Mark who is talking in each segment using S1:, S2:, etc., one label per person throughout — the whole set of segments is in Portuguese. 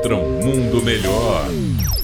S1: contra um mundo melhor.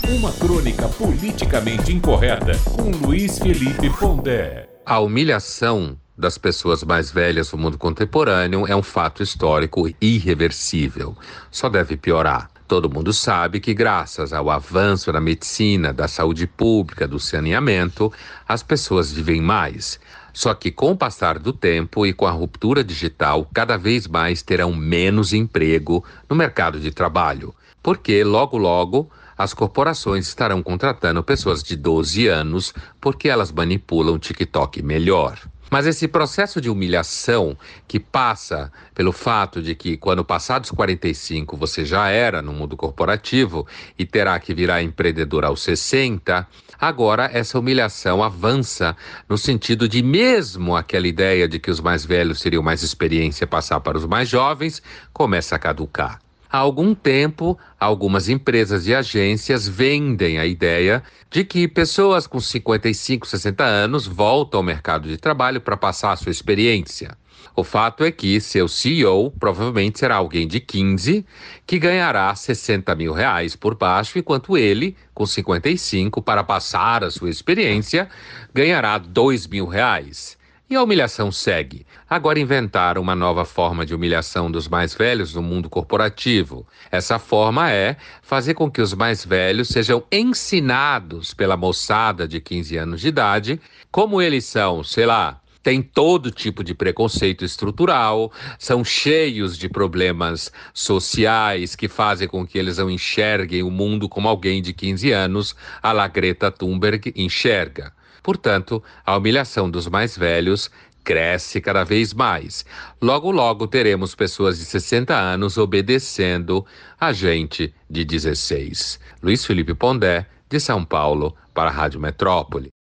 S1: Uma crônica politicamente incorreta com Luiz Felipe Pondé.
S2: A humilhação das pessoas mais velhas do mundo contemporâneo é um fato histórico irreversível. Só deve piorar. Todo mundo sabe que, graças ao avanço da medicina, da saúde pública, do saneamento, as pessoas vivem mais. Só que, com o passar do tempo e com a ruptura digital, cada vez mais terão menos emprego no mercado de trabalho, porque logo, logo as corporações estarão contratando pessoas de 12 anos porque elas manipulam o TikTok melhor. Mas esse processo de humilhação que passa pelo fato de que, quando passar dos 45, você já era no mundo corporativo e terá que virar empreendedor aos 60, agora essa humilhação avança no sentido de, mesmo aquela ideia de que os mais velhos teriam mais experiência passar para os mais jovens, começa a caducar. Há algum tempo, algumas empresas e agências vendem a ideia de que pessoas com 55, 60 anos voltam ao mercado de trabalho para passar a sua experiência. O fato é que seu CEO provavelmente será alguém de 15 que ganhará 60 mil reais por baixo, enquanto ele, com 55, para passar a sua experiência, ganhará 2 mil reais. E a humilhação segue. Agora inventaram uma nova forma de humilhação dos mais velhos no mundo corporativo. Essa forma é fazer com que os mais velhos sejam ensinados pela moçada de 15 anos de idade, como eles são, sei lá, têm todo tipo de preconceito estrutural, são cheios de problemas sociais que fazem com que eles não enxerguem o mundo como alguém de 15 anos, a la Greta Thunberg enxerga. Portanto, a humilhação dos mais velhos cresce cada vez mais. Logo, logo teremos pessoas de 60 anos obedecendo a gente de 16. Luiz Felipe Pondé, de São Paulo, para a Rádio Metrópole.